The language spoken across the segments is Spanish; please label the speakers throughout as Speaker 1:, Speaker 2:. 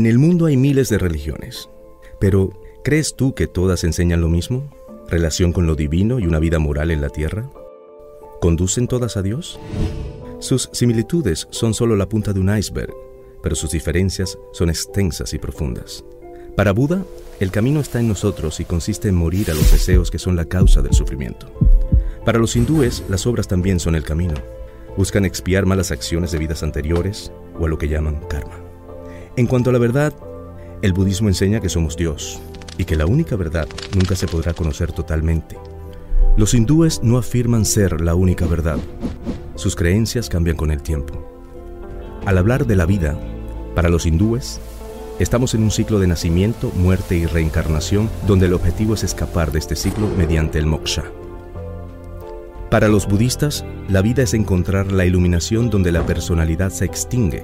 Speaker 1: En el
Speaker 2: mundo hay miles de religiones, pero ¿crees tú que todas enseñan lo mismo? ¿Relación con lo divino y una vida moral en la tierra? ¿Conducen todas a Dios? Sus similitudes son solo la punta de un iceberg, pero sus diferencias son extensas y profundas. Para Buda, el camino está en nosotros y consiste en morir a los deseos que son la causa del sufrimiento. Para los hindúes, las obras también son el camino. Buscan expiar malas acciones de vidas anteriores o a lo que llaman karma. En cuanto a la verdad, el budismo enseña que somos Dios y que la única verdad nunca se podrá conocer totalmente. Los hindúes no afirman ser la única verdad. Sus creencias cambian con el tiempo. Al hablar de la vida, para los hindúes, estamos en un ciclo de nacimiento, muerte y reencarnación donde el objetivo es escapar de este ciclo mediante el moksha. Para los budistas, la vida es encontrar la iluminación donde la personalidad se extingue,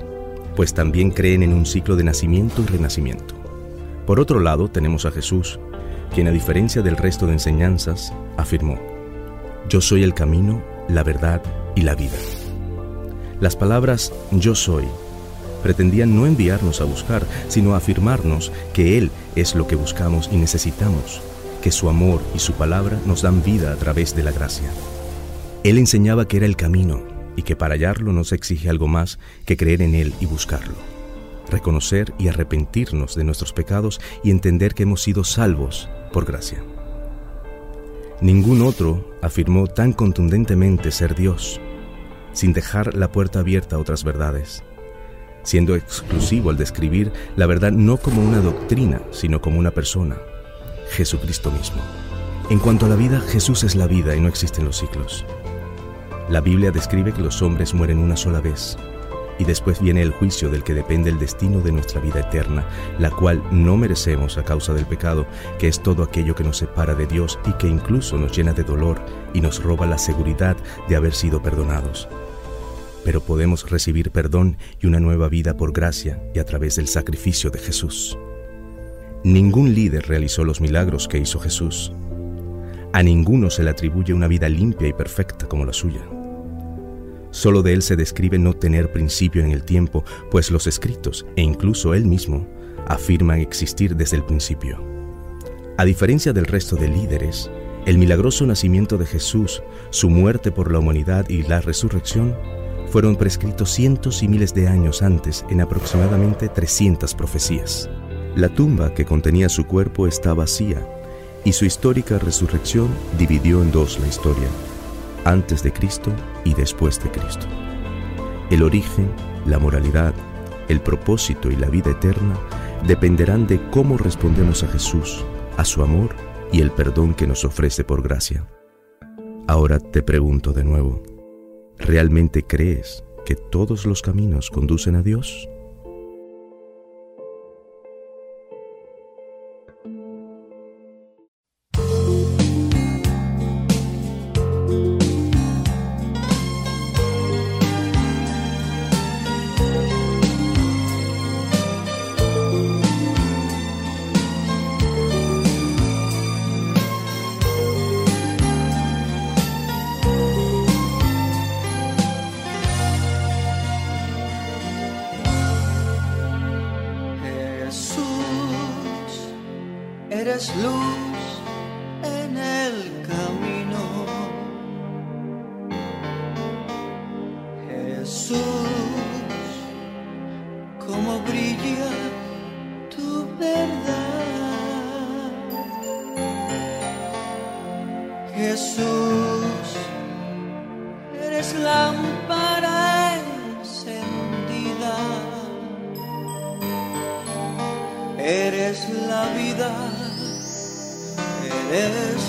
Speaker 2: pues también creen en un ciclo de nacimiento y renacimiento. Por otro lado, tenemos a Jesús, quien a diferencia del resto de enseñanzas, afirmó, Yo soy el camino, la verdad y la vida. Las palabras yo soy pretendían no enviarnos a buscar, sino afirmarnos que Él es lo que buscamos y necesitamos, que su amor y su palabra nos dan vida a través de la gracia. Él enseñaba que era el camino y que para hallarlo no se exige algo más que creer en Él y buscarlo, reconocer y arrepentirnos de nuestros pecados y entender que hemos sido salvos por gracia. Ningún otro afirmó tan contundentemente ser Dios, sin dejar la puerta abierta a otras verdades, siendo exclusivo al describir la verdad no como una doctrina, sino como una persona, Jesucristo mismo. En cuanto a la vida, Jesús es la vida y no existen los ciclos. La Biblia describe que los hombres mueren una sola vez y después viene el juicio del que depende el destino de nuestra vida eterna, la cual no merecemos a causa del pecado, que es todo aquello que nos separa de Dios y que incluso nos llena de dolor y nos roba la seguridad de haber sido perdonados. Pero podemos recibir perdón y una nueva vida por gracia y a través del sacrificio de Jesús. Ningún líder realizó los milagros que hizo Jesús. A ninguno se le atribuye una vida limpia y perfecta como la suya. Solo de él se describe no tener principio en el tiempo, pues los escritos, e incluso él mismo, afirman existir desde el principio. A diferencia del resto de líderes, el milagroso nacimiento de Jesús, su muerte por la humanidad y la resurrección fueron prescritos cientos y miles de años antes en aproximadamente 300 profecías. La tumba que contenía su cuerpo está vacía y su histórica resurrección dividió en dos la historia, antes de Cristo y después de Cristo. El origen, la moralidad, el propósito y la vida eterna dependerán de cómo respondemos a Jesús, a su amor y el perdón que nos ofrece por gracia. Ahora te pregunto de nuevo, ¿realmente crees que todos los caminos conducen a Dios?
Speaker 3: Luz en el camino. Jesús, cómo brilla tu verdad. Jesús, eres lámpara eres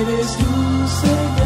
Speaker 3: eres
Speaker 4: luz,
Speaker 3: Señor.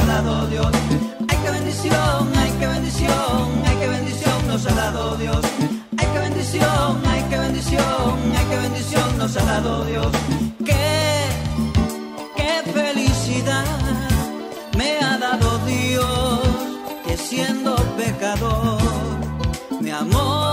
Speaker 3: ha dado Dios. Ay, qué bendición, ay, qué bendición, ay, qué bendición nos ha dado Dios. Ay, qué bendición, ay, qué bendición, ay, qué bendición nos ha dado Dios. Qué, qué felicidad me ha dado Dios, que siendo pecador, mi amor.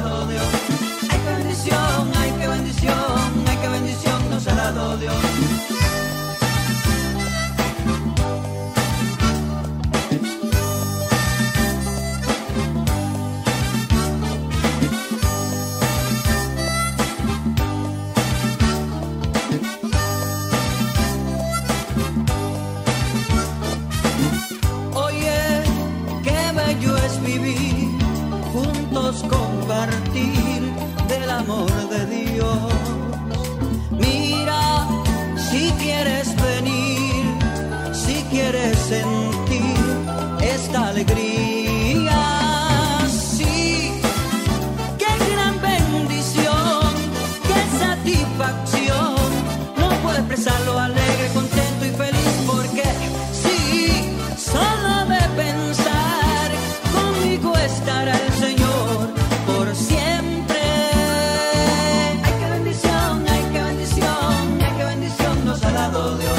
Speaker 3: dado Dios. Ay, qué bendición, ay, qué bendición, ay, qué bendición nos ha dado Dios. Lado de